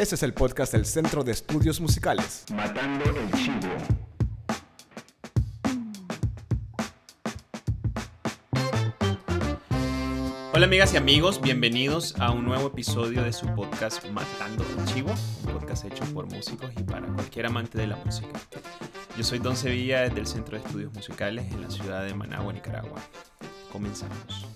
Este es el podcast del Centro de Estudios Musicales. Matando el Chivo. Hola amigas y amigos, bienvenidos a un nuevo episodio de su podcast Matando el Chivo, un podcast hecho por músicos y para cualquier amante de la música. Yo soy Don Sevilla desde el Centro de Estudios Musicales en la ciudad de Managua, Nicaragua. Comenzamos.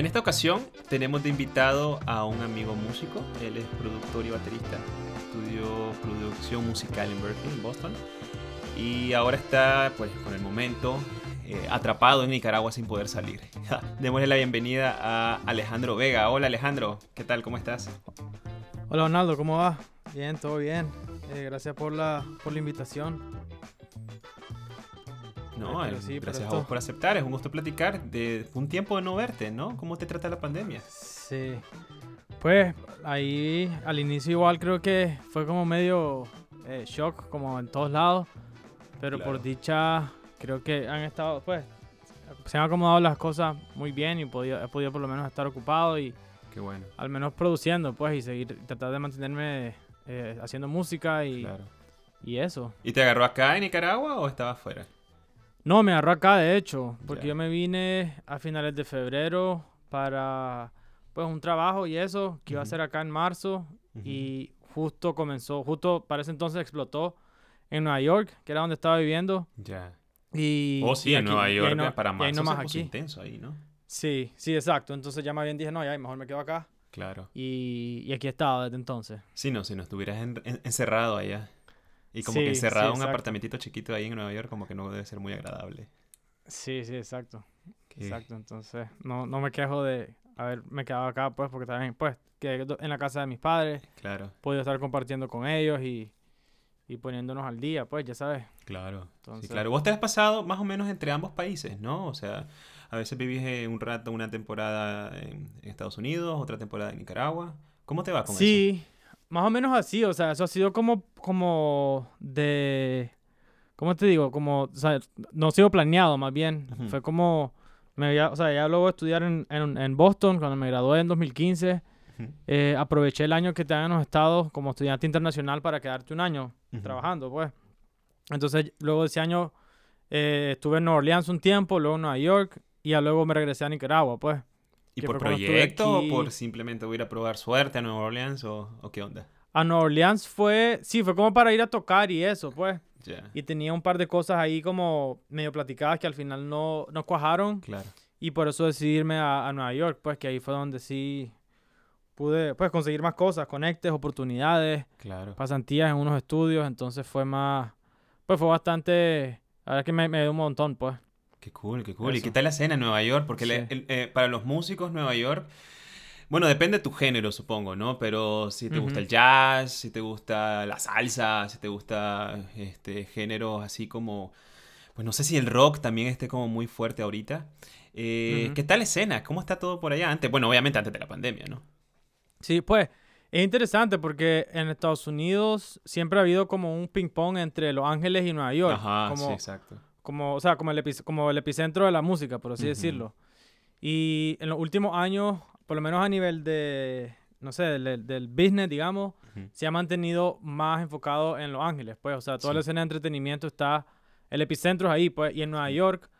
En esta ocasión tenemos de invitado a un amigo músico, él es productor y baterista, estudió producción musical en Berkeley, Boston, y ahora está pues con el momento eh, atrapado en Nicaragua sin poder salir. Démosle la bienvenida a Alejandro Vega. Hola Alejandro, ¿qué tal? ¿Cómo estás? Hola Donaldo, ¿cómo va? Bien, todo bien. Eh, gracias por la, por la invitación. No, sí, gracias a vos por aceptar. Es un gusto platicar de un tiempo de no verte, ¿no? ¿Cómo te trata la pandemia? Sí. Pues ahí al inicio igual creo que fue como medio eh, shock, como en todos lados. Pero Claro. por dicha creo que han estado, pues, se han acomodado las cosas muy bien y podido, he podido por lo menos estar ocupado y Qué bueno. al menos produciendo, pues, y seguir, tratar de mantenerme eh, haciendo música y, Claro. y eso. ¿Y te agarró acá en Nicaragua o estabas fuera? No, me agarró acá, de hecho, porque yo me vine a finales de febrero para pues un trabajo y eso que iba a ser acá en marzo y justo comenzó, justo para ese entonces explotó en Nueva York, que era donde estaba viviendo Ya. y Oh, sí, y en aquí- Nueva York, no- eh, para marzo puso aquí. intenso ahí, ¿no? Sí, sí, exacto. Entonces ya más bien dije, no, ya mejor me quedo acá Claro. y, y aquí he estado desde entonces. Sí, no, si no estuvieras en- en- encerrado allá. Y como Sí, que encerrado en un apartamentito chiquito ahí en Nueva York, como que no debe ser muy agradable. Sí, sí, exacto. Exacto, entonces no, no me quejo de haberme quedado acá, pues, porque también, pues, que en la casa de mis padres, Claro, podido estar compartiendo con ellos y, y poniéndonos al día, pues, ya sabes. claro. Sí, Entonces- claro. Vos te has pasado más o menos entre ambos países, ¿no? O sea, a veces vivís eh, un rato, una temporada en, en Estados Unidos, otra temporada en Nicaragua. ¿Cómo te va con eso? Sí, más o menos así, o sea, eso ha sido como, como de, ¿cómo te digo? Como, o sea, no ha sido planeado, más bien. Fue como, me había, o sea, ya luego estudiar en, en, en Boston, cuando me gradué en 2015, Ujú, eh, aproveché el año que te en los estados como estudiante internacional para quedarte un año trabajando, pues. Entonces, luego de ese año eh, estuve en Nueva Orleans un tiempo, luego en Nueva York y ya luego me regresé a Nicaragua, pues. ¿Y por proyecto aquí. o por simplemente voy a ir a probar suerte a Nueva Orleans o, o qué onda? A Nueva Orleans fue, sí, fue como para ir a tocar y eso, pues. Ya, Y tenía un par de cosas ahí como medio platicadas que al final no, no cuajaron claro. y por eso decidí irme a, a Nueva York, pues que ahí fue donde sí pude pues conseguir más cosas, conectes, oportunidades, Claro. pasantías en unos estudios, entonces fue más, pues fue bastante, la verdad que me, me dio un montón, pues. Qué cool, qué cool. ¿Y qué tal la escena en Nueva York? Porque le- Sí. el- eh, para los músicos Nueva York, bueno, depende de tu género, supongo, ¿no? Pero si te gusta el jazz, si te gusta la salsa, si te gusta este géneros así como, pues no sé si el rock también esté como muy fuerte ahorita. Eh. ¿Qué tal la escena? ¿Cómo está todo por allá? Antes, bueno, obviamente antes de la pandemia, ¿no? Sí, pues es interesante porque en Estados Unidos siempre ha habido como un ping pong entre Los Ángeles y Nueva York, Ajá, como, sí, exacto. Como, o sea, como el, epic- como el epicentro de la música, por así Ujú. decirlo. Y en los últimos años, por lo menos a nivel de, no sé, del, del business, digamos, Ujú. se ha mantenido más enfocado en Los Ángeles, pues, o sea, toda la Sí. escena de entretenimiento está, el epicentro es ahí, pues, y en Nueva York,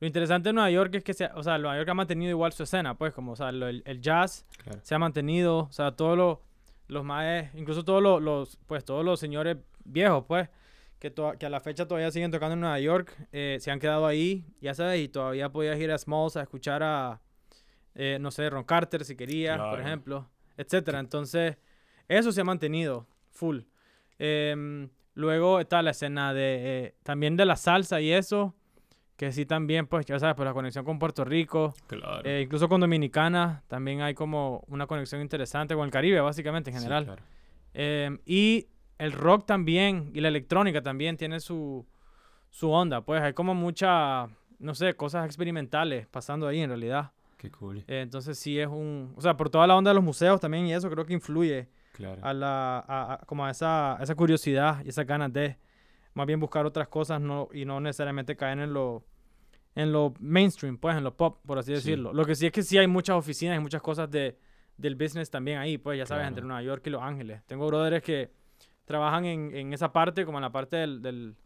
lo interesante de Nueva York es que, se, o sea, Nueva York ha mantenido igual su escena, pues, como, o sea, lo- el, el jazz Claro. se ha mantenido, o sea, todos los, los más, incluso todos los, los, pues, todos los señores viejos, pues, que, a la fecha todavía siguen tocando en Nueva York, eh, se han quedado ahí, ya sabes, y todavía podías ir a Smalls a escuchar a, eh, no sé, Ron Carter si querías, por ejemplo, etcétera. Entonces, eso se ha mantenido full. Em, luego está la escena de, eh, también de la salsa y eso, que sí también, pues, ya sabes, por la conexión con Puerto Rico, Claro. incluso con Dominicana también hay como una conexión interesante con el Caribe, básicamente, en Sí, general. claro. Em, y el rock también, y la electrónica también tiene su, su onda, pues hay como mucha, no sé, cosas experimentales pasando ahí en realidad. Qué cool. Eh, entonces sí es un, o sea, por toda la onda de los museos también y eso creo que influye Claro. a la, a- a- como a esa, a esa curiosidad y esas ganas de más bien buscar otras cosas no, y no necesariamente caer en lo, en lo mainstream, pues, en lo pop, por así Sí. decirlo. Lo que sí es que sí hay muchas oficinas y muchas cosas de, del business también ahí, pues ya sabes, Claro. entre Nueva York y Los Ángeles. Tengo brothers que trabajan en, en esa parte, como en la parte del, del-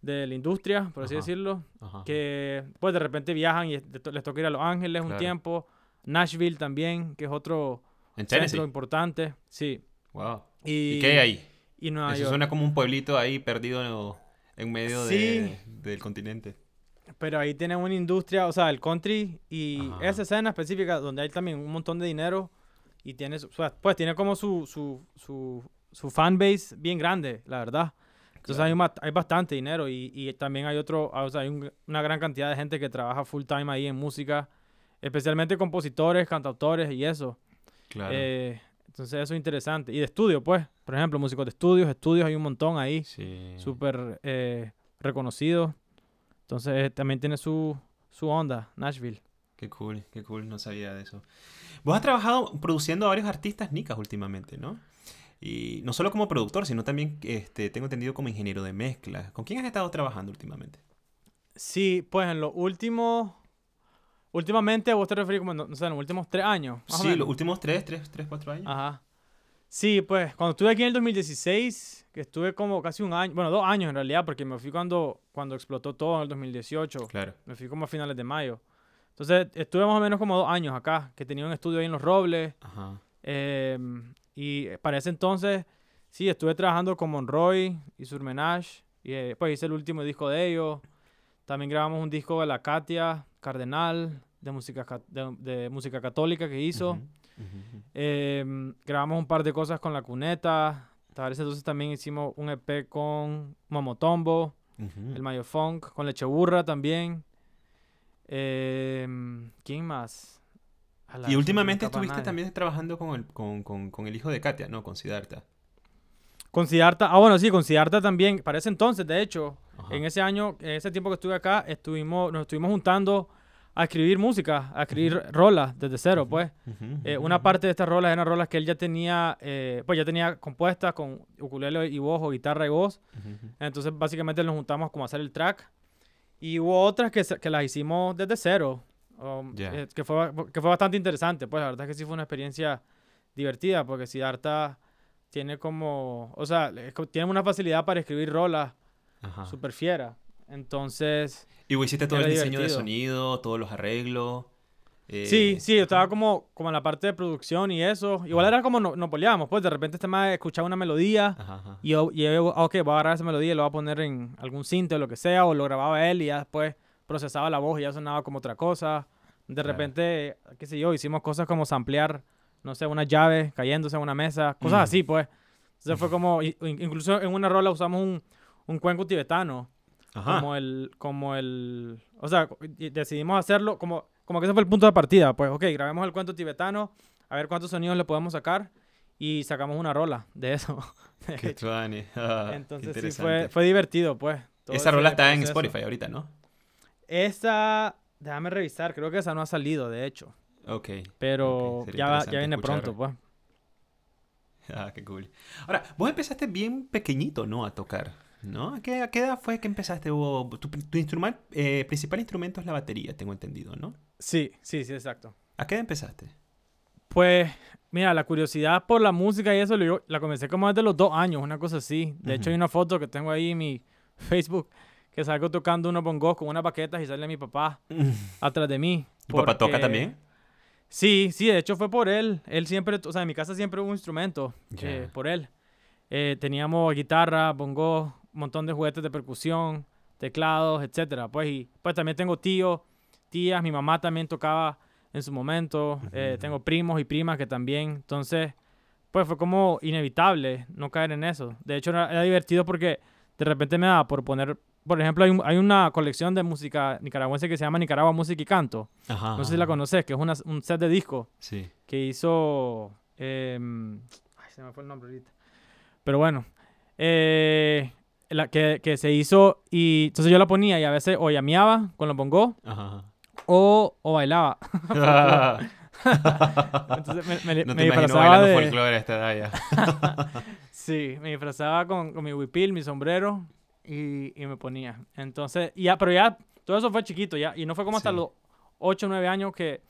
de la industria, por así Ajá. decirlo, Ajá. que pues de repente viajan y de- les toca ir a Los Ángeles un tiempo. Nashville también, que es otro En centro Tennessee. importante. Sí. Wow. Y, ¿Y qué hay ahí? Y Nueva Eso York. suena como un pueblito ahí perdido en medio de- Sí. del continente. Pero ahí tienen una industria, o sea, el country y Ajá. esa escena específica donde hay también un montón de dinero y tiene, pues tiene como su, su, su, su fan base bien grande, la verdad. Entonces hay, hay bastante dinero y, y también hay otro, o sea, hay un- una gran cantidad de gente que trabaja full time ahí en música, especialmente compositores, cantautores y eso. Claro. Eh, entonces eso es interesante. Y de estudio, pues, por ejemplo, músicos de estudios, estudios hay un montón ahí sí. súper eh, reconocido. Entonces eh, también tiene su, su onda, Nashville. Qué cool, qué cool, no sabía de eso. Vos has trabajado produciendo a varios artistas nicas últimamente, ¿no? Y no solo como productor, sino también, este, tengo entendido, como ingeniero de mezcla. ¿Con quién has estado trabajando últimamente? Sí, pues en los últimos... Últimamente, vos te referís como, no, no sé, en los últimos tres años. más o Sí, menos? los últimos tres, tres, tres, cuatro años. Ajá. Sí, pues cuando estuve aquí en el 2016, que estuve como casi un año, bueno, dos años en realidad, porque me fui cuando, cuando explotó todo en el 2018. Claro. Me fui como a finales de mayo. Entonces estuve más o menos como dos años acá, que tenía un estudio ahí en Los Robles. Ajá. Em, y para ese entonces, sí, estuve trabajando con Monroy y Surmenage. Y eh, pues hice el último disco de ellos. También grabamos un disco de la Katia Cardenal, de música, ca- de, de música católica que hizo. Em, grabamos un par de cosas con La Cuneta. Para ese entonces también hicimos un EP con Momotombo, Ujú. el Mayo Funk, con Leche Burra también. Em, ¿Quién más? Y me últimamente estuviste nadie. también trabajando con el, con, con, con el hijo de Katia, ¿no? Con Siddhartha. Con Siddhartha, ah bueno, sí, con Siddhartha también, para ese entonces, de hecho, Ajá. en ese año, en ese tiempo que estuve acá, estuvimos, nos estuvimos juntando a escribir música, a escribir rolas desde cero, pues. Eh, una parte de estas rolas eran rolas que él ya tenía, eh, pues ya tenía compuestas con ukulele y voz o guitarra y voz. Entonces, básicamente nos juntamos como a hacer el track. Y hubo otras que, se- que las hicimos desde cero, um, Ya. eh, que, fue, que fue bastante interesante. Pues la verdad es que sí fue una experiencia divertida, porque Siddhartha tiene como, o sea, tiene una facilidad para escribir rolas súper fiera. Entonces, Y vos hiciste todo el diseño de divertido. sonido, todos los arreglos. eh, sí, sí, yo estaba como, como en la parte de producción y eso. Igual Ajá. era como no, nos peleábamos, pues de repente este más escuchaba una melodía. Ajá, ajá. Y yo, y yo, ah, ok, voy a agarrar esa melodía y lo voy a poner en algún synth o lo que sea, o lo grababa él y ya después procesaba la voz y ya sonaba como otra cosa. De Claro. repente, qué sé yo, hicimos cosas como samplear, no sé, una llave cayéndose en una mesa, cosas Mm. así, pues. Entonces fue como, incluso en una rola usamos un, un cuenco tibetano, Ajá. como el, como el, o sea, decidimos hacerlo como, como que ese fue el punto de partida, pues, ok, grabemos el cuento tibetano, a ver cuántos sonidos le podemos sacar y sacamos una rola de eso. Qué tuani. Ah, qué Entonces sí fue, fue divertido, pues. Esa rola está en. Spotify ahorita, ¿no? Esa, déjame revisar, creo que esa no ha salido, de hecho. Ok. Pero Ok, sería ya, ya viene escuchar. pronto, pues. Ah, qué cool. Ahora, vos empezaste bien pequeñito, ¿no? A tocar, ¿no? ¿A qué, a qué edad fue que empezaste? O, tu tu eh, principal instrumento es la batería, tengo entendido, ¿no? Sí, sí, sí, exacto. ¿A qué edad empezaste? Pues, mira, la curiosidad por la música y eso yo- la comencé como desde los dos años, una cosa así. De hecho, hay una foto que tengo ahí en mi Facebook que salgo tocando unos bongos con unas baquetas y sale mi papá atrás de mí. ¿Tu papá toca también? Sí, sí, de hecho fue por él. Él siempre, o sea, en mi casa siempre hubo un instrumento eh, por él. Eh, teníamos guitarra, bongo, un montón de juguetes de percusión, teclados, etcétera. Pues, y, pues también tengo tíos, tías, mi mamá también tocaba en su momento. eh, tengo primos y primas que también. Entonces, pues fue como inevitable no caer en eso. De hecho, era, era divertido porque de repente me daba por poner, por ejemplo, hay, un- hay una colección de música nicaragüense que se llama Nicaragua Música y Canto. Ajá. No sé si la conoces, que es una- un set de discos Sí. que hizo. em, ay, se me fue el nombre ahorita. Pero bueno. eh, la, que, que se hizo y entonces yo la ponía y a veces o llameaba con los bongos o, o bailaba. Entonces me, me, no me te disfrazaba bailando de. folclore a esta edad ya. Sí, me disfrazaba con, con mi huipil, mi sombrero y, y me ponía. Entonces, y ya, pero ya todo eso fue chiquito ya. Y no fue como hasta Sí. los 8 o 9 años que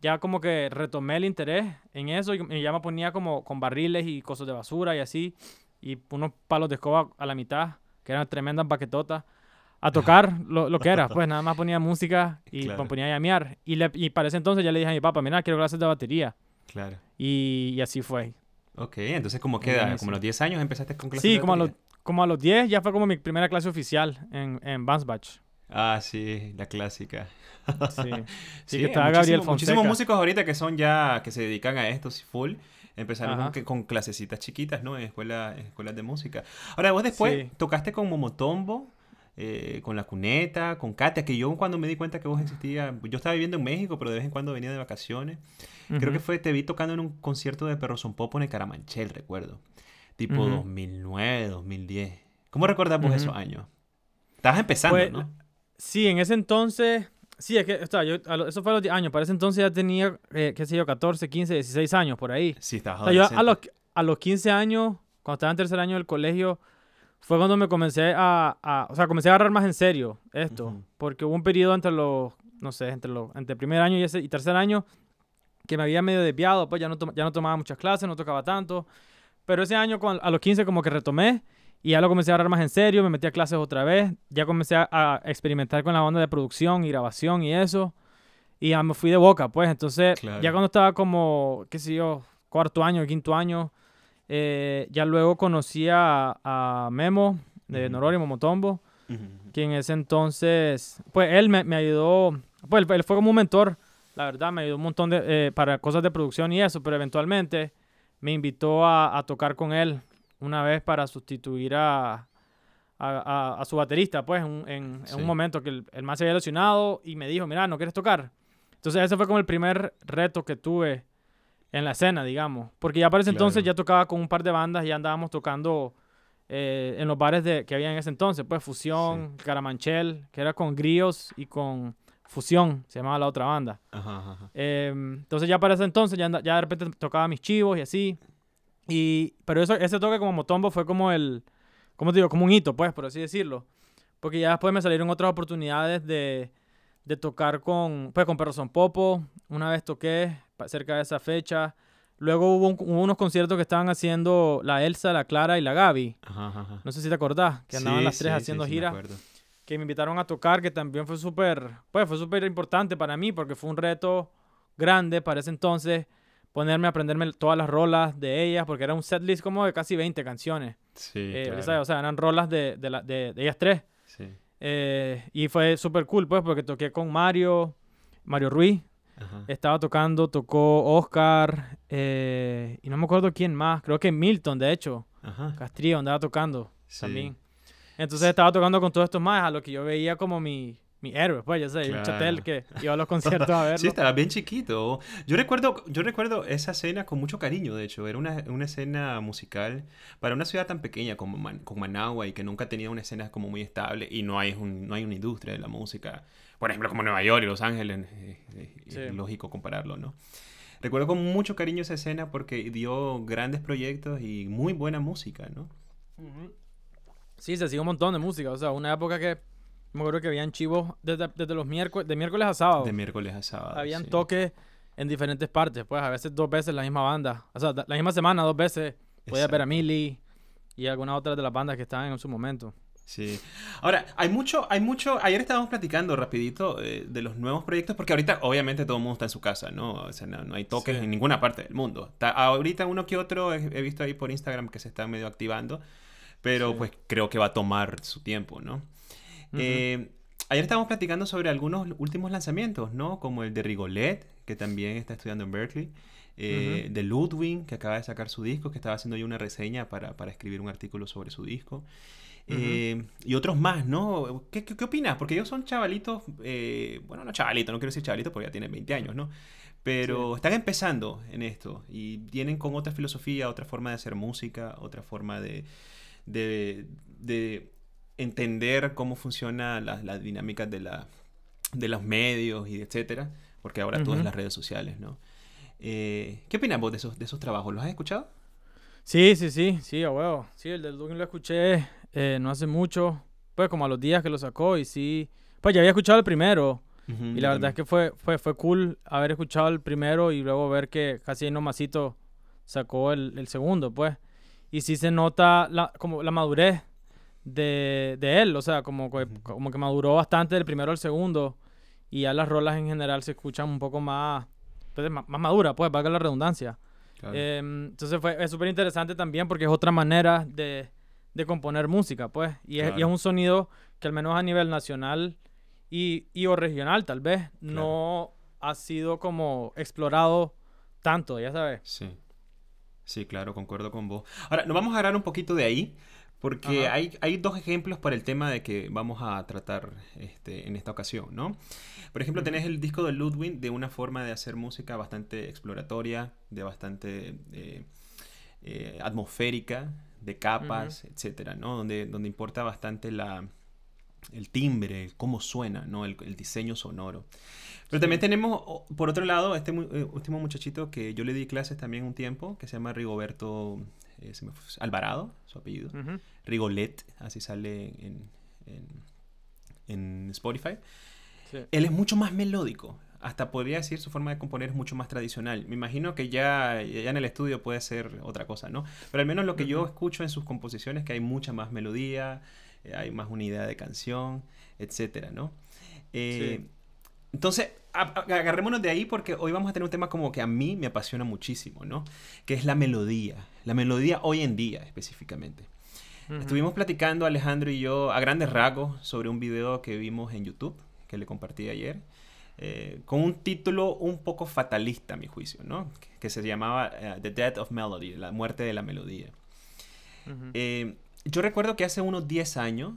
ya como que retomé el interés en eso y ya me ponía como con barriles y cosas de basura y así, y unos palos de escoba a la mitad, que eran tremendas baquetotas, a tocar lo, lo que era. Pues nada más ponía música y Claro. me ponía a llamear. Y, le, y para ese entonces ya le dije a mi papá, mira, quiero clases de batería. Claro. Y, y así fue. Ok, entonces como queda, como a los 10 años empezaste con clases Sí, de como a, los? Como a los 10 ya fue como mi primera clase oficial en, en Bandsbach. Ah, sí, la clásica. Sí. Sí, que estaba muchísimo- Gabriel Muchísimos Fonseca. músicos ahorita que son ya, que se dedican a esto full, empezaron Ajá. con, clasecitas chiquitas, ¿no? En, escuela, en escuelas de música. Ahora, vos después Sí. tocaste con Momotombo, eh, con La Cuneta, con Katia, que yo cuando me di cuenta que vos existías, yo estaba viviendo en México, pero de vez en cuando venía de vacaciones. Creo que fue, te vi tocando en un concierto de Perro Son Popo en el Caramanchel, recuerdo. Tipo Ujú. 2009, 2010. ¿Cómo recuerdas vos Ujú. esos años? Estabas empezando, Pues, ¿no? Sí, en ese entonces, sí, es que, o sea, yo, lo- eso fue a los 10 años, para ese entonces ya tenía, eh, qué sé yo, 14, 15, 16 años, por ahí. Sí, estabas O sea, yo a los, a los 15 años, cuando estaba en tercer año del colegio, fue cuando me comencé a, a- o sea, comencé a agarrar más en serio esto, Ujú. porque hubo un periodo entre los, no sé, entre los, entre primer año y, ese, y tercer año, que me había medio desviado, pues ya no, toma- ya no tomaba muchas clases, no tocaba tanto, pero ese año a los 15 como que retomé y ya lo comencé a agarrar más en serio, me metí a clases otra vez, ya comencé a, a experimentar con la banda de producción y grabación y eso, y ya me fui de boca, pues, entonces Claro. ya cuando estaba como, qué sé yo, cuarto año, quinto año, eh, ya luego conocí a, a Memo de Ujú. Norori Momotombo, Ujú. que en ese entonces, pues él me, me ayudó, pues él, él fue como un mentor, la verdad, me ayudó un montón de, eh, para cosas de producción y eso, pero eventualmente me invitó a, a tocar con él una vez para sustituir a, a, a- a su baterista, pues, en, en- en Sí. un momento que el, el más se había lesionado y me dijo, mira, ¿no quieres tocar? Entonces ese fue como el primer reto que tuve en la escena, digamos, porque ya para ese entonces ya tocaba con un par de bandas, ya andábamos tocando eh, en los bares de, que había en ese entonces, pues Fusión, Caramanchel, que era con Gríos y con Fusión, se llamaba la otra banda. Ajá, ajá. Eh, entonces ya para ese entonces ya, ya de repente tocaba mis chivos y así. Y, pero eso, ese toque como Motombo fue como el, ¿cómo te digo? Como un hito, pues, por así decirlo. Porque ya después me salieron otras oportunidades de, de tocar con, pues, con Perro Son Popo. Una vez toqué cerca de esa fecha. Luego hubo, un- hubo unos conciertos que estaban haciendo la Elsa, la Clara y la Gaby. Ajá, ajá. No sé si te acordás, que andaban Sí, las tres sí, haciendo sí, sí, me gira acuerdo. Que me invitaron a tocar, que también fue súper, pues fue súper importante para mí, porque fue un reto grande para ese entonces ponerme a aprenderme todas las rolas de ellas, porque era un setlist como de casi 20 canciones. Sí, Eh. O sea, eran rolas de, de, la- de- de ellas tres. Sí. Eh, y fue súper cool, pues, porque toqué con Mario, Mario Ruiz, Ajá. estaba tocando, tocó Oscar, eh, y no me acuerdo quién más, creo que Milton, de hecho, Ajá. Castrillo andaba tocando Sí. también. Entonces estaba tocando con todos estos más, a lo que yo veía como mi, mi héroe, pues ya sé, un Claro. chatel que iba a los conciertos a verlo. Sí, estaba bien chiquito. Yo recuerdo, yo recuerdo esa escena con mucho cariño, de hecho. Era una, una escena musical para una ciudad tan pequeña como Man- con Managua y que nunca tenía una escena como muy estable y no hay, un- no hay una industria de la música. Por ejemplo, como Nueva York y Los Ángeles. eh, eh, Sí. Es lógico compararlo, ¿no? Recuerdo con mucho cariño esa escena porque dio grandes proyectos y muy buena música, ¿no? Ujú. Sí, se hacía un montón de música, o sea, una época que me acuerdo que habían chivos desde, desde los miércoles, de miércoles a sábado. De miércoles a sábado. habían sí. toques en diferentes partes, pues a veces dos veces la misma banda, o sea, la misma semana dos veces podías ver a. Millie y algunas otras de las bandas que estaban en su momento. Sí. Ahora, hay mucho, hay mucho, ayer estábamos platicando rapidito eh, de los nuevos proyectos, porque ahorita obviamente todo el mundo está en su casa, ¿no? O sea, no, no hay toques Sí. en ninguna parte del mundo. Está- ahorita uno que otro he, he visto ahí por Instagram que se están medio activando, pero Sí. pues creo que va a tomar su tiempo, ¿no? Eh, ayer estábamos platicando sobre algunos últimos lanzamientos, ¿no? Como el de Rigolet, que también está estudiando en Berkeley. eh, De Ludwig, que acaba de sacar su disco, que estaba haciendo yo una reseña para, para escribir un artículo sobre su disco. Eh, y otros más, ¿no? ¿Qué, qué, qué opinas? Porque ellos son chavalitos, eh, bueno, no chavalitos, no quiero decir chavalitos porque ya tienen 20 años, ¿no? Pero están empezando en esto y vienen con otra filosofía, otra forma de hacer música, otra forma de, de, de entender cómo funciona la, la dinámica de, la, de los medios y etcétera, porque ahora todo es Ujú. las redes sociales, ¿no? Eh, ¿Qué opinas vos de esos, de esos trabajos? ¿Los has escuchado? Sí, sí, sí, sí, a huevo. Sí, el del Duggan lo escuché eh, no hace mucho, pues como a los días que lo sacó y sí, pues ya había escuchado el primero, Y la verdad también. es que fue, fue, fue cool haber escuchado el primero y luego ver que casi ahí nomasito sacó el, el segundo, pues. Y sí se nota la, como la madurez de, de él, o sea, como, como que maduró bastante del primero al segundo y ya las rolas en general se escuchan un poco más, pues, más, más maduras, pues, valga la redundancia. Claro. Em, entonces fue, es súper interesante también porque es otra manera de, de componer música, pues. Y es, y es un sonido que al menos a nivel nacional y, y o regional tal vez no ha sido como explorado tanto, ya sabes. Sí. Sí, claro, concuerdo con vos. Ahora, nos vamos a agarrar un poquito de ahí, porque hay, hay dos ejemplos para el tema de que vamos a tratar este, en esta ocasión, ¿no? Por ejemplo, tenés el disco de Ludwig de una forma de hacer música bastante exploratoria, de bastante eh, eh, atmosférica, de capas, etcétera, ¿no? Donde, donde importa bastante la, el timbre, cómo suena, ¿no? El, el diseño sonoro. Pero también tenemos, por otro lado, este eh, último muchachito que yo le di clases también un tiempo, que se llama Rigoberto eh, se me fue- Alvarado, su apellido. Ujú. Rigolet, así sale en, en, en Spotify. Sí. Él es mucho más melódico. Hasta podría decir su forma de componer es mucho más tradicional. Me imagino que ya, ya en el estudio puede ser otra cosa, ¿no? Pero al menos lo que yo escucho en sus composiciones que hay mucha más melodía, eh, hay más unidad de canción, etcétera, ¿no? Eh, Sí. Entonces, agarrémonos de ahí porque hoy vamos a tener un tema como que a mí me apasiona muchísimo, ¿no? Que es la melodía. La melodía hoy en día específicamente. Estuvimos platicando Alejandro y yo a grandes rasgos sobre un video que vimos en YouTube, que le compartí ayer, eh, con un título un poco fatalista a mi juicio, ¿no? Que, que se llamaba eh, The Death of Melody, la muerte de la melodía. Eh, yo recuerdo que hace unos 10 años,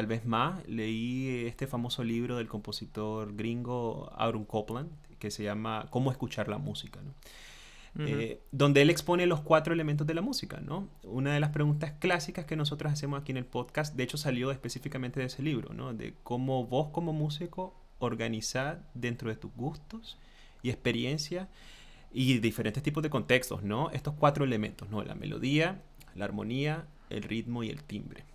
tal vez más, leí este famoso libro del compositor gringo Aaron Copland, que se llama Cómo escuchar la música, eh, donde él expone los cuatro elementos de la música, ¿no? Una de las preguntas clásicas que nosotros hacemos aquí en el podcast, de hecho salió específicamente de ese libro, ¿no? De cómo vos como músico organizar dentro de tus gustos y experiencias y diferentes tipos de contextos, ¿no? Estos cuatro elementos, ¿no? La melodía, la armonía, el ritmo y el timbre.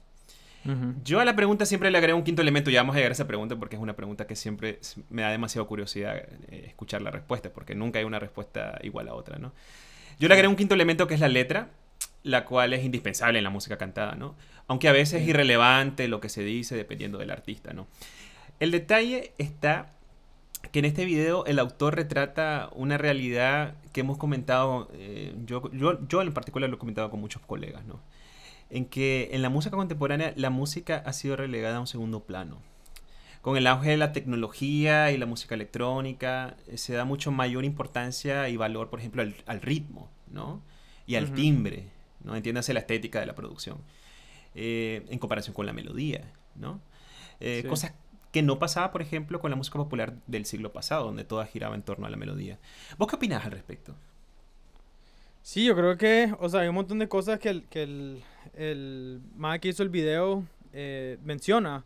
Yo a la pregunta siempre le agrego un quinto elemento. Ya vamos a llegar a esa pregunta porque es una pregunta que siempre me da demasiada curiosidad eh, escuchar la respuesta, porque nunca hay una respuesta igual a otra, ¿no? Yo le agrego un quinto elemento que es la letra, la cual es indispensable en la música cantada, ¿no? Aunque a veces es irrelevante lo que se dice dependiendo del artista, ¿no? El detalle está que en este video el autor retrata una realidad que hemos comentado, eh, yo, yo, yo en particular lo he comentado con muchos colegas, ¿no? En que en la música contemporánea la música ha sido relegada a un segundo plano. Con el auge de la tecnología y la música electrónica, eh, se da mucho mayor importancia y valor, por ejemplo, al, al ritmo, ¿no? Y al timbre, ¿no? Entiéndase la estética de la producción. eh, en comparación con la melodía, ¿no? Eh, Sí. Cosas que no pasaba, por ejemplo, con la música popular del siglo pasado, donde toda giraba en torno a la melodía. ¿Vos qué opinás al respecto? Sí, yo creo que, o sea, hay un montón de cosas que el, que el, el man que hizo el video eh, menciona,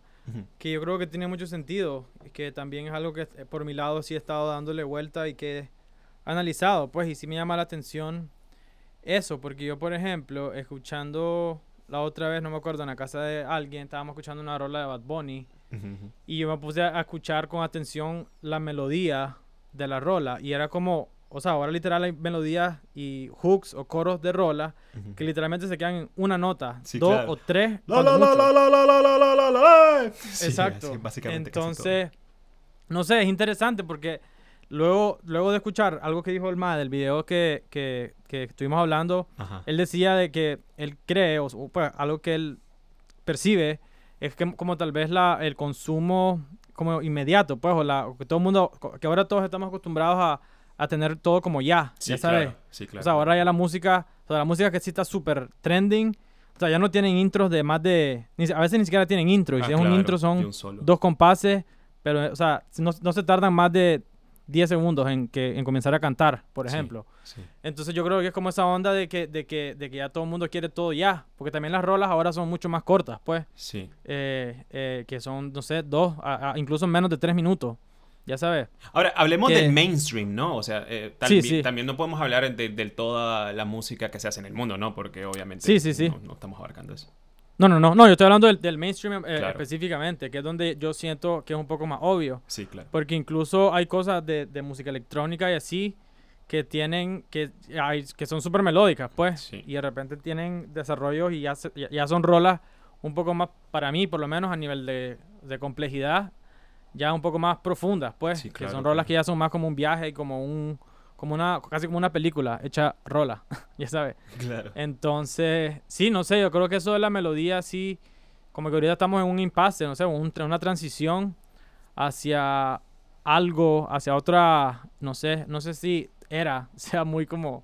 que yo creo que tiene mucho sentido, y que también es algo que eh, por mi lado sí he estado dándole vuelta y que he analizado, pues, y sí me llama la atención eso, porque yo, por ejemplo, escuchando la otra vez, no me acuerdo, en la casa de alguien, estábamos escuchando una rola de Bad Bunny, y yo me puse a escuchar con atención la melodía de la rola, y era como, o sea, ahora literal hay melodías y hooks o coros de rola que literalmente se quedan en una nota, Sí, dos claro. o tres. La, la, la, mucho. la, la, la, la, la, la, la, la. Sí, Exacto. básicamente. Entonces, no sé, es interesante porque luego, luego de escuchar algo que dijo el MA del video que, que, que estuvimos hablando, Ajá. él decía de que él cree, o, pues, algo que él percibe, es que como tal vez la, el consumo como inmediato, pues, o, la, que todo el mundo, que ahora todos estamos acostumbrados a, a tener todo como ya, Sí, ya sabes. claro. Sí, claro. O sea, ahora ya la música, o sea, la música que sí está súper trending, o sea, ya no tienen intros de más de, a veces ni siquiera tienen intro, y Ah, si es un intro son un dos compases, pero, o sea, no, no se tardan más de 10 segundos en, que, en comenzar a cantar, por ejemplo. Sí. Entonces yo creo que es como esa onda de que, de que, de que ya todo el mundo quiere todo ya, porque también las rolas ahora son mucho más cortas, pues, Sí. eh, eh, que son, no sé, dos, a- a- incluso menos de tres minutos, ya sabes. Ahora, hablemos Que- del mainstream, ¿no? O sea, eh, Sí, tambi- sí. también no podemos hablar de, de toda la música que se hace en el mundo, ¿no? Porque obviamente Sí, sí, sí. No, no estamos abarcando eso. No, no, no, no, yo estoy hablando del, del mainstream eh, Claro. específicamente, que es donde yo siento que es un poco más obvio. Sí, claro. Porque incluso hay cosas de, de música electrónica y así que tienen, que, hay, que son súper melódicas, pues. Sí. Y de repente tienen desarrollos y ya, se- ya, ya son rolas un poco más, para mí por lo menos a nivel de, de complejidad, ya un poco más profundas, pues. Sí, que son rolas claro. que ya son más como un viaje y como un, como una, casi como una película hecha rola, ya sabes. Claro. Entonces, sí, no sé, yo creo que eso de la melodía, sí, como que ahorita estamos en un impasse, no sé, un- una transición hacia algo, hacia otra, no sé, no sé si era, sea muy como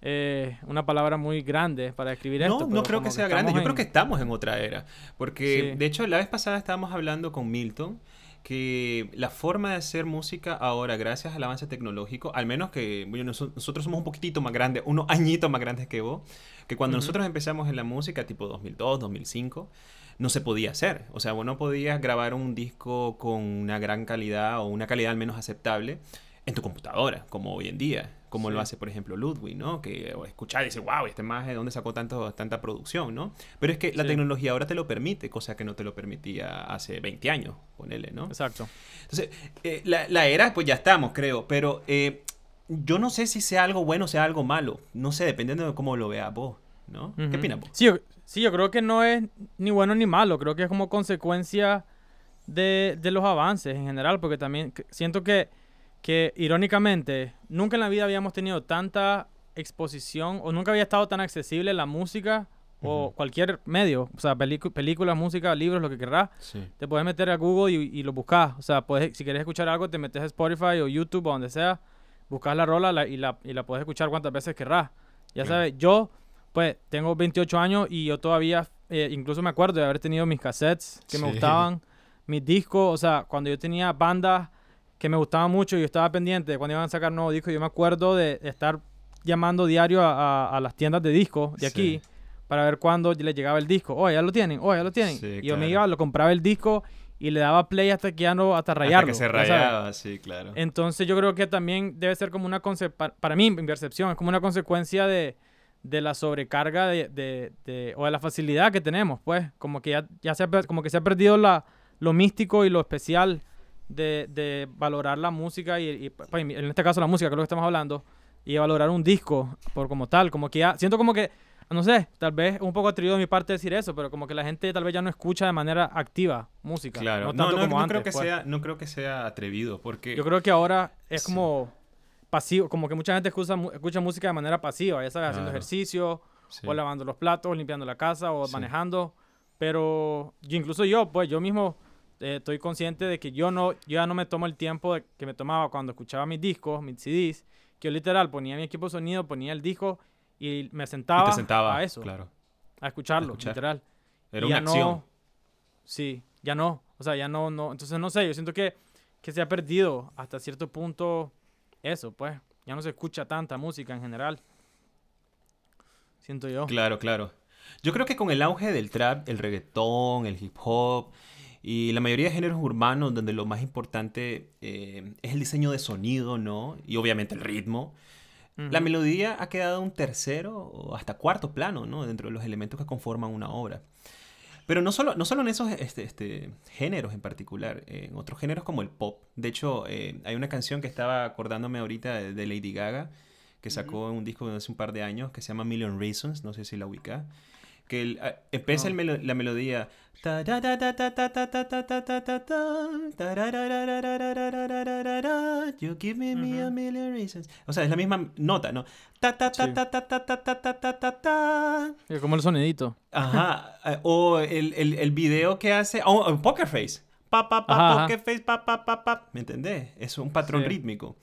eh, una palabra muy grande para describir No, esto. no pero creo que sea grande. Yo creo que estamos en otra era. Porque, Sí. de hecho, la vez pasada estábamos hablando con Milton que la forma de hacer música ahora, gracias al avance tecnológico, al menos que bueno, noso- nosotros somos un poquitito más grandes, unos añitos más grandes que vos, que cuando nosotros empezamos en la música, tipo 2002, 2005, no se podía hacer. O sea, vos no podías grabar un disco con una gran calidad o una calidad al menos aceptable en tu computadora, como hoy en día, como lo hace, por ejemplo, Ludwig, ¿no? Que escuchar y decir, wow, este más de dónde sacó tanto, tanta producción, ¿no? Pero es que la Sí. tecnología ahora te lo permite, cosa que no te lo permitía hace 20 años, ponele, ¿no? Exacto. Entonces, eh, la, la era, pues ya estamos, creo, pero eh, yo no sé si sea algo bueno o sea algo malo. No sé, dependiendo de cómo lo veas vos, ¿no? ¿Qué opinas vos? Sí yo, sí, yo creo que no es ni bueno ni malo, creo que es como consecuencia de, de los avances en general, porque también siento que, que irónicamente nunca en la vida habíamos tenido tanta exposición o nunca había estado tan accesible la música o cualquier medio, o sea, películas, música, libros, lo que querrás, Sí. te puedes meter a Google y, y lo buscas, o sea, puedes, si quieres escuchar algo, te metes a Spotify o YouTube o donde sea, buscas la rola la- y, la, y la puedes escuchar cuantas veces querrás. Ya Claro. sabes, yo, pues, tengo 28 años y yo todavía, eh, incluso me acuerdo de haber tenido mis cassettes que me gustaban, mis discos, o sea, cuando yo tenía bandas que me gustaban mucho y yo estaba pendiente de cuando iban a sacar nuevos discos, yo me acuerdo de estar llamando diario a, a- a las tiendas de discos de aquí Sí. para ver cuándo le llegaba el disco. Oh, ya lo tienen, oh, ya lo tienen. Sí, y yo me iba, lo compraba el disco y le daba play hasta que ya no, hasta Hasta rayarlo. que se rayaba, sí, claro. Entonces yo creo que también debe ser como una conse- pa- para mí, mi percepción, es como una consecuencia de, de la sobrecarga de, de- de- o de la facilidad que tenemos, pues, como que ya, ya se, ha, como que se ha perdido la, lo místico y lo especial de, de valorar la música y, y, pues, en este caso la música, que es lo que estamos hablando, y de valorar un disco por como tal, como que ya, siento como que, no sé, tal vez un poco atrevido de mi parte decir eso, pero como que la gente tal vez ya no escucha de manera activa música, Claro, no no, tanto no, como no antes. creo que pues. sea, no creo que sea atrevido, porque Yo creo que ahora es Sí. como pasivo, como que mucha gente escucha, escucha música de manera pasiva, ya sabes, haciendo Claro. ejercicio, sí. o lavando los platos, limpiando la casa, o Sí. manejando. Pero yo, incluso yo, pues yo mismo eh, estoy consciente de que yo no, yo ya no me tomo el tiempo de- que me tomaba cuando escuchaba mis discos, mis CDs, que yo literal ponía mi equipo de sonido, ponía el disco y me sentaba, a eso, claro. a escucharlo, a escuchar. literal. Era Y una acción. No, sí, ya no. O sea, ya no, no. Entonces, no sé, yo siento que, que se ha perdido hasta cierto punto eso, pues. Ya no se escucha tanta música en general. Siento yo. Claro, claro. Yo creo que con el auge del trap, el reggaetón, el hip hop y la mayoría de géneros urbanos, donde lo más importante eh, es el diseño de sonido, ¿no? Y obviamente el ritmo. La melodía ha quedado un tercero o hasta cuarto plano, ¿no? Dentro de los elementos que conforman una obra. Pero no solo, no solo en esos este, este, géneros en particular, en otros géneros como el pop. De hecho, eh, hay una canción que estaba acordándome ahorita de, de Lady Gaga, que sacó un disco hace un par de años que se llama Million Reasons, no sé si la ubica que el, ah, a, la melodía. You give me, a million reasons. O sea, es la misma nota, ¿no? Sí. Como el sonidito. Ajá. o el, el, el, video que hace. Oh, Poker Face. Pa, pa, pa, ¿Me entendés? Es un patrón rítmico.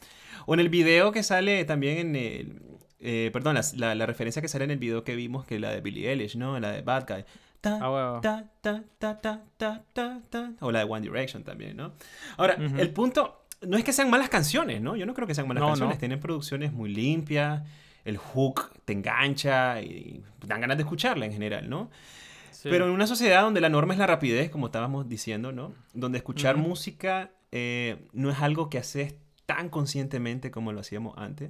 O en el video que sale también en el, eh, perdón, la, la, la referencia que sale en el video que vimos, que es la de Billie Eilish, ¿no? La de Bad Guy. Ta, Ah, ta, ta. O la de One Direction también, ¿no? Ahora, el punto. No es que sean malas canciones, ¿no? Yo no creo que sean malas No, canciones. no. Tienen producciones muy limpias. El hook te engancha y dan ganas de escucharla en general, ¿no? Sí. Pero en una sociedad donde la norma es la rapidez, como estábamos diciendo, ¿no? Donde escuchar música eh, no es algo que haces tan conscientemente como lo hacíamos antes.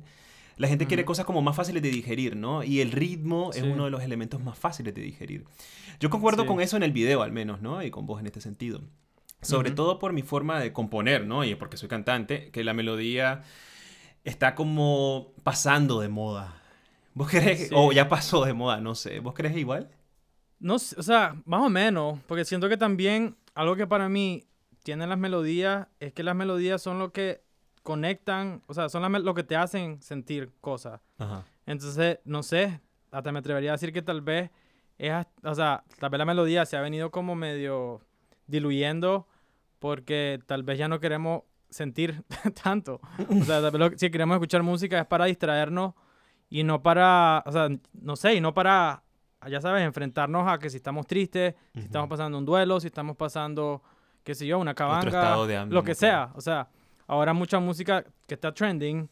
La gente quiere cosas como más fáciles de digerir, ¿no? Y el ritmo es Sí. uno de los elementos más fáciles de digerir. Yo concuerdo Sí. con eso en el video al menos, ¿no? Y con vos en este sentido. Sobre todo por mi forma de componer, ¿no? Y porque soy cantante, que la melodía está como pasando de moda. ¿Vos crees? Sí. O ya pasó de moda, no sé. ¿Vos crees igual? No sé, o sea, más o menos, porque siento que también algo que para mí tienen las melodías es que las melodías son lo que conectan, o sea, son lo que te hacen sentir cosas. Ajá. Entonces, no sé, hasta me atrevería a decir que tal vez es, o sea, tal vez la melodía se ha venido como medio diluyendo porque tal vez ya no queremos sentir tanto. O sea, tal vez lo si queremos escuchar música es para distraernos y no para, o sea, no sé, y no para, ya sabes, enfrentarnos a que si estamos tristes, si estamos pasando un duelo, si estamos pasando, qué sé yo, una cabanga, lo que sea. O sea, ahora mucha música que está trending,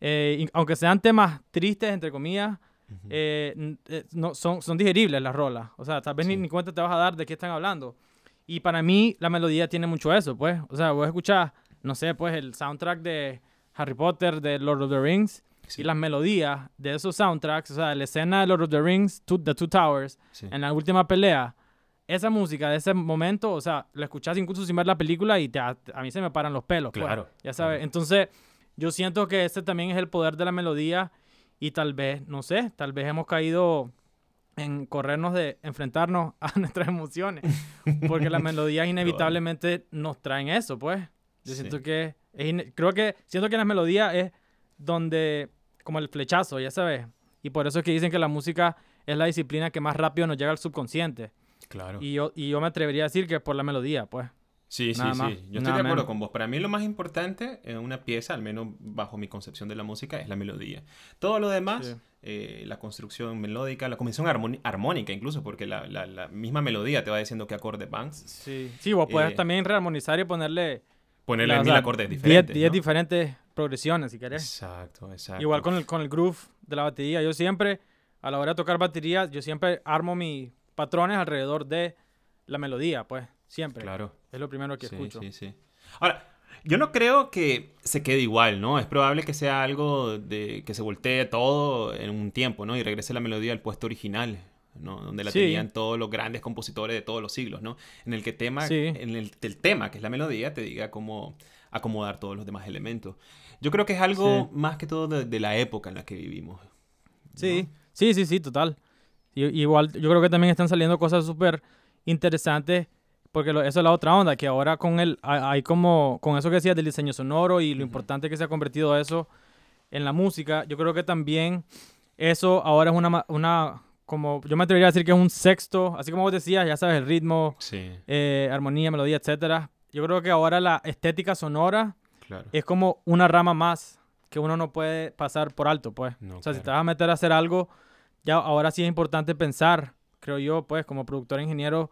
eh, y aunque sean temas tristes, entre comillas, Ujú. eh, n- eh, no, son, son digeribles las rolas. O sea, tal vez ni, Sí. ni cuenta te vas a dar de qué están hablando. Y para mí la melodía tiene mucho eso, pues. O sea, vos escuchás, no sé, pues el soundtrack de Harry Potter, de Lord of the Rings, Sí, y las melodías de esos soundtracks, o sea, la escena de Lord of the Rings, Two- The Two Towers, sí. en la última pelea, esa música de ese momento, o sea, la escuchás incluso sin ver la película y te, a, a mí se me paran los pelos. pues, Claro, ya sabes. claro. Entonces, yo siento que ese también es el poder de la melodía y tal vez, no sé, tal vez hemos caído en corrernos de enfrentarnos a nuestras emociones, porque las melodías inevitablemente nos traen eso, pues. Yo Sí. siento que, es creo que, siento que las melodías es donde, como el flechazo, ya sabes. Y por eso es que dicen que la música es la disciplina que más rápido nos llega al subconsciente. Claro. Y yo, y yo me atrevería a decir que es por la melodía, pues. Sí, sí, Nada sí. más, Yo estoy nada de acuerdo menos. con vos. Para mí lo más importante en una pieza, al menos bajo mi concepción de la música, es la melodía. Todo lo demás, Sí. eh, la construcción melódica, la armoni- armónica incluso, porque la, la- la misma melodía te va diciendo qué acorde van. Sí. Sí, vos puedes Eh, también rearmonizar y ponerle Ponerle o sea, acordes 10 diferentes. 10 ¿no? diferentes progresiones, si querés. Exacto, exacto. Igual con el, con el groove de la batería. Yo siempre, a la hora de tocar batería, yo siempre armo mis patrones alrededor de la melodía, pues. Siempre. Claro. Es lo primero que sí, escucho. sí, sí. Ahora, yo no creo que se quede igual, ¿no? Es probable que sea algo de que se voltee todo en un tiempo, ¿no? Y regrese la melodía al puesto original, ¿no? Donde la Sí. tenían todos los grandes compositores de todos los siglos, ¿no? En el que tema, Sí. en el, el tema, que es la melodía, te diga cómo acomodar todos los demás elementos. Yo creo que es algo Sí. más que todo de, de la época en la que vivimos. ¿no? Sí, sí, sí, sí, total. Igual, yo creo que también están saliendo cosas súper interesantes, porque lo- eso es la otra onda, que ahora con el, hay, como, con eso que decías del diseño sonoro y lo Ujú. importante que se ha convertido eso en la música, yo creo que también eso ahora es una, una como, yo me atrevería a decir que es un sexto, así como vos decías, ya sabes, el ritmo, Sí, eh, armonía, melodía, etcétera. Yo creo que ahora la estética sonora claro. es como una rama más que uno no puede pasar por alto, pues. No, o sea, si te claro. vas a meter a hacer algo, ya ahora sí es importante pensar, creo yo, pues, como productor ingeniero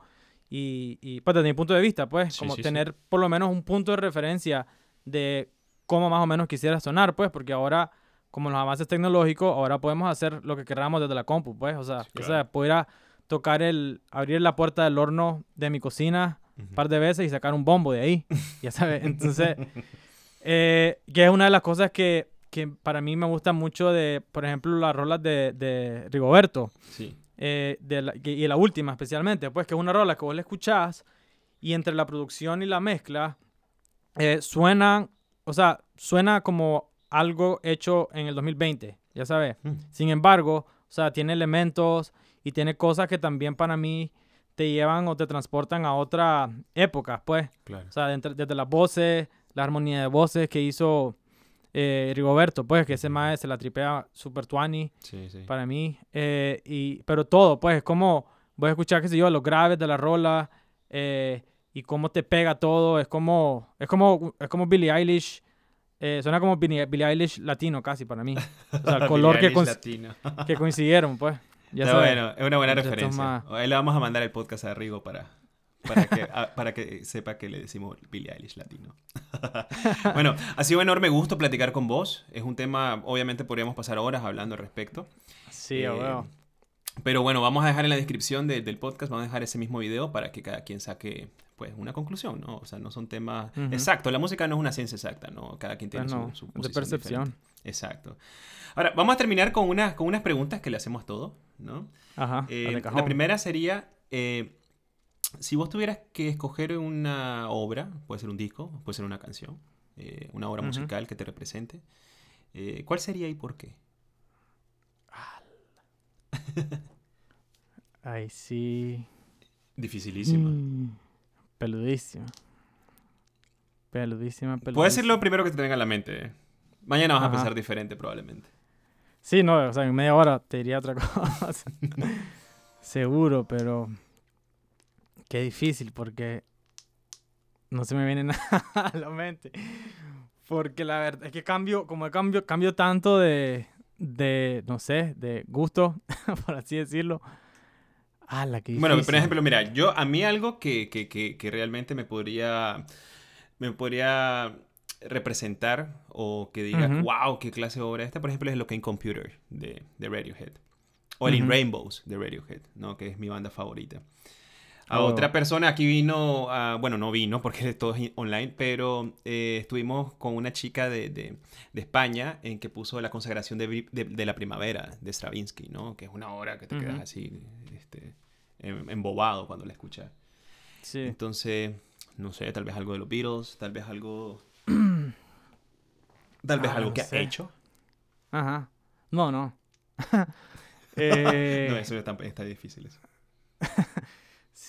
y, y pues, desde mi punto de vista, pues, Sí, como sí, sí. tener por lo menos un punto de referencia de cómo más o menos quisiera sonar, pues, porque ahora, como los avances tecnológicos, ahora podemos hacer lo que queramos desde la compu, pues, o sea, Sí, claro. sabes, poder a tocar el, abrir la puerta del horno de mi cocina un Ujú. par de veces y sacar un bombo de ahí, ya sabes, entonces, eh, que es una de las cosas que, que para mí me gusta mucho de, por ejemplo, las rolas de, de Rigoberto, Sí, eh, de la- y la última especialmente, pues que es una rola que vos la escuchás y entre la producción y la mezcla eh, suenan, o sea, suena como algo hecho en el 2020, ya sabes. Mm. Sin embargo, o sea, tiene elementos y tiene cosas que también para mí te llevan o te transportan a otra época, pues. claro. O sea, de desde las voces, la armonía de voces que hizo eh, Rigoberto, pues, que ese mae se la tripea super tuani Sí, sí. para mí. eh, y, pero todo, pues, es como, voy a escuchar, qué sé yo, los graves de la rola eh, y cómo te pega todo. Es como, es como, es como Billie Eilish. eh, suena como Billie, Billie Eilish latino casi para mí. O sea, el color que, que coincidieron, pues. Ya sabes. bueno, es una buena referencia. más. Ahí le vamos a mandar el podcast a Rigo para, para, que, a- para que sepa que le decimos Billie Eilish latino. bueno, ha sido un enorme gusto platicar con vos. Es un tema, obviamente podríamos pasar horas hablando al respecto. Sí, Eh, a huevo. Pero bueno, vamos a dejar en la descripción de- del podcast, vamos a dejar ese mismo video para que cada quien saque pues una conclusión, ¿no? O sea, no son temas Ujú. exactos. La música no es una ciencia exacta, ¿no? Cada quien tiene Pues su- su, de percepción. diferente. Exacto. Ahora, vamos a terminar con, una, con unas preguntas que le hacemos a todos, ¿no? Ajá. Eh, la primera sería, eh, si vos tuvieras que escoger una obra, puede ser un disco, puede ser una canción, eh, una obra musical que te represente, eh, ¿cuál sería y por qué? Ay, sí. Dificilísima. Mm, peludísima. Peludísima, peludísima. Puedes decir lo primero que te venga a la mente. eh. Mañana vas a pensar diferente probablemente. Sí, no, o sea, en media hora te diría otra cosa. Seguro, pero qué difícil porque no se me viene nada a la mente. Porque la verdad es que cambio, como cambio, cambio tanto de, de, no sé, de gusto, por así decirlo. ¡Hala, qué Bueno, por ejemplo, mira, yo a mí algo que, que, que, que realmente me podría, me podría representar o que diga, Ujú. wow, qué clase de obra esta, por ejemplo, es lo que en Computer de, de Radiohead. O el In Ujú. Rainbows de Radiohead, ¿no? Que es mi banda favorita. A Oh. otra persona aquí vino, ah, bueno, no vino porque todo es online, pero eh, estuvimos con una chica de, de- de España en que puso la consagración de, de- la primavera de Stravinsky, ¿no? Que es una obra que te quedas así, este, em- embobado cuando la escuchas. Sí. Entonces, no sé, tal vez algo de los Beatles, tal vez algo... tal vez Ah, algo no que sé. ha hecho. Ajá. No, no. Eh, No, eso está, está difícil. Eso.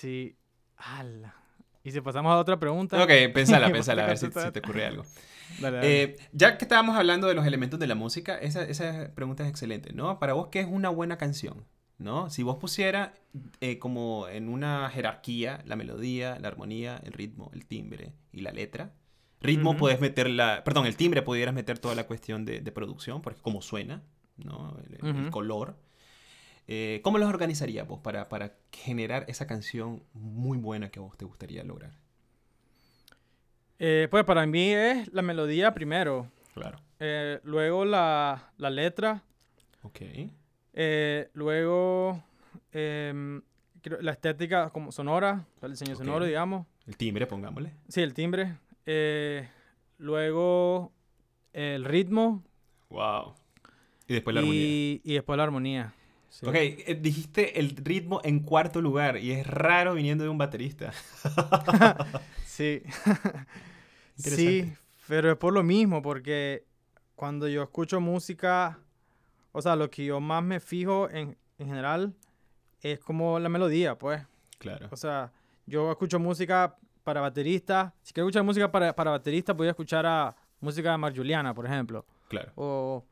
Sí. ¡Hala! Y si pasamos a otra pregunta. Ok, pensala, pensala, a ver si, te ocurre algo. Dale, dale. Eh, ya que estábamos hablando de los elementos de la música, esa, esa pregunta es excelente, ¿no? Para vos, ¿qué es una buena canción? ¿No? Si vos pusieras eh, como en una jerarquía la melodía, la armonía, el ritmo, el timbre y la letra. Ritmo Ujú. puedes meter la... Perdón, el timbre pudieras meter toda la cuestión de, de producción, porque como suena, ¿no? El, color. Eh, ¿Cómo los organizarías vos para, para generar esa canción muy buena que a vos te gustaría lograr? Eh, pues para mí es la melodía primero. Claro. eh, luego la, la letra. Ok. eh, luego em, la estética como sonora. el diseño sonoro, digamos. El timbre, pongámosle. Sí, el timbre. eh, luego el ritmo. Wow. Y después la armonía. y después la armonía. Sí. Ok, eh, dijiste el ritmo en cuarto lugar y es raro viniendo de un baterista. Sí. sí, pero es por lo mismo, porque cuando yo escucho música, o sea, lo que yo más me fijo en, en general es como la melodía, pues. Claro. O sea, yo escucho música para baterista. Si quiero escuchar música para, para baterista, voy a escuchar a música de Marjuliana, por ejemplo. Claro. O,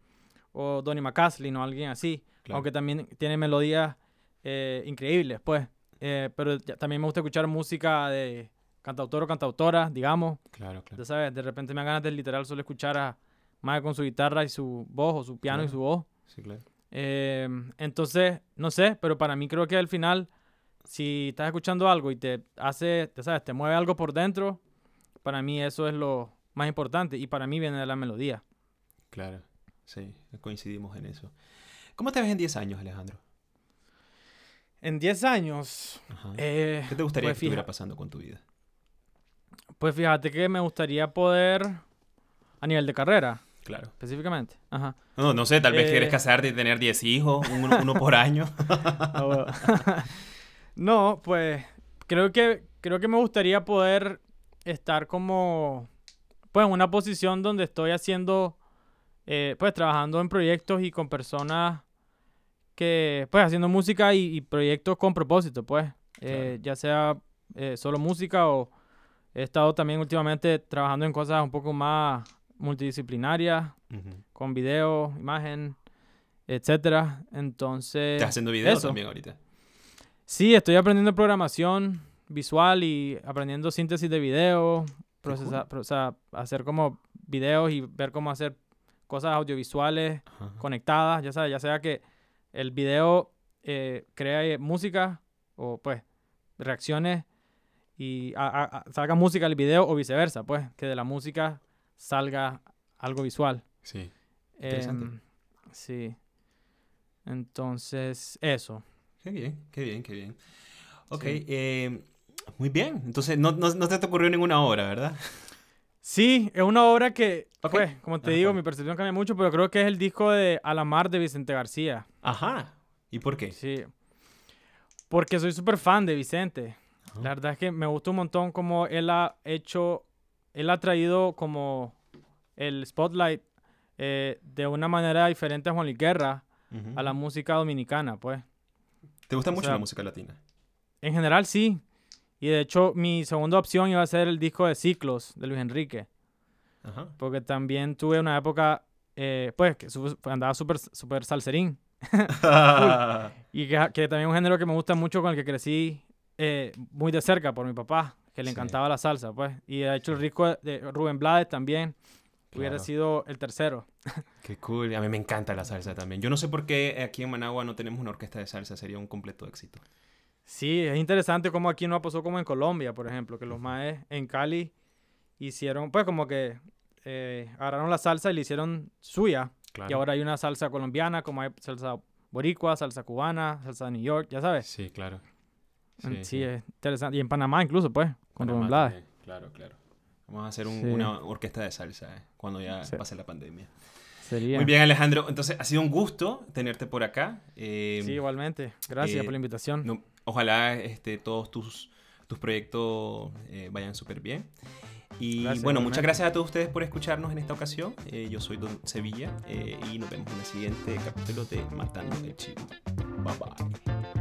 o Donny McCaslin o alguien así. Claro. Aunque también tiene melodías eh, increíbles, pues. Eh, pero ya- también me gusta escuchar música de cantautor o cantautora, digamos. Claro, claro. Ya sabes, de repente me dan ganas de literal solo escuchar a Maya con su guitarra y su voz, o su piano y su voz. Sí, claro. Eh, entonces, no sé, pero para mí creo que al final, si estás escuchando algo y te hace, te sabes, te mueve algo por dentro, para mí eso es lo más importante y para mí viene de la melodía. Claro. Sí, coincidimos en eso. ¿Cómo te ves en 10 años, Alejandro? En 10 años, eh, ¿Qué te gustaría pues que estuviera pasando con tu vida? pues fíjate que me gustaría poder, a nivel de carrera, Claro. específicamente. Ajá. No, no sé, tal vez Eh. quieres casarte y tener 10 hijos, uno, uno por año. No, pues creo que creo que me gustaría poder estar como pues en una posición donde estoy haciendo eh, pues trabajando en proyectos y con personas que pues haciendo música y, y proyectos con propósito pues. Eh, ya sea eh, solo música o he estado también últimamente trabajando en cosas un poco más multidisciplinarias con video, imagen, etcétera. Entonces, ¿Estás haciendo videos también ahorita? Sí, estoy aprendiendo programación visual y aprendiendo síntesis de video, procesar, pro- o sea, hacer como videos y ver cómo hacer cosas audiovisuales Ajá. conectadas, ya sabes, ya sea que el video eh, cree música o pues reacciones y a- a- a- salga música del video o viceversa, pues que de la música salga algo visual. Sí. Interesante. Em, sí. Entonces, eso. Qué bien, qué bien, qué bien. Ok, eh, muy bien. Entonces, no, no, no te ocurrió ninguna obra, ¿verdad? Sí, es una obra que, pues, como te Ajá, digo, mi percepción cambia mucho, pero creo que es el disco de Alamar de Vicente García. Ajá. ¿Y por qué? Sí. Porque soy súper fan de Vicente. Ajá. La verdad es que me gusta un montón cómo él ha hecho, él ha traído como el spotlight eh, de una manera diferente a Juan Luis Guerra a la música dominicana, pues. ¿Te gusta o mucho sea, la música latina? En general sí. Y de hecho mi segunda opción iba a ser el disco de Ciclos de Luis Enrique. Ajá. Porque también tuve una época, eh, pues, que andaba súper super salserín. Y que, que también es un género que me gusta mucho, con el que crecí eh, muy de cerca por mi papá, que le Sí. encantaba la salsa, pues. Y de hecho el disco de- Rubén Blades también hubiera sido el tercero. Qué cool. A mí me encanta la salsa también. Yo no sé por qué aquí en Managua no tenemos una orquesta de salsa. Sería un completo éxito. Sí, es interesante cómo aquí no pasó como en Colombia, por ejemplo, que los maes en Cali hicieron, pues como que eh, agarraron la salsa y la hicieron suya. Claro. Y ahora hay una salsa colombiana, como hay salsa boricua, salsa cubana, salsa de New York, ya sabes. Sí, claro. En- Sí, es interesante. Y en Panamá incluso, pues, con Rubén. Claro, claro. Vamos a hacer un- Sí. una orquesta de salsa eh, cuando ya pase la pandemia. Sería. Muy bien, Alejandro. Entonces, ha sido un gusto tenerte por acá. Eh, Sí, igualmente. Gracias eh, por la invitación. no- ojalá este, todos tus, tus proyectos eh, vayan súper bien. Y Gracias, bueno, muchas gracias a todos ustedes por escucharnos en esta ocasión. Eh, yo soy Don Sevilla eh, y nos vemos en el siguiente capítulo de Matando el Chivo. Bye bye.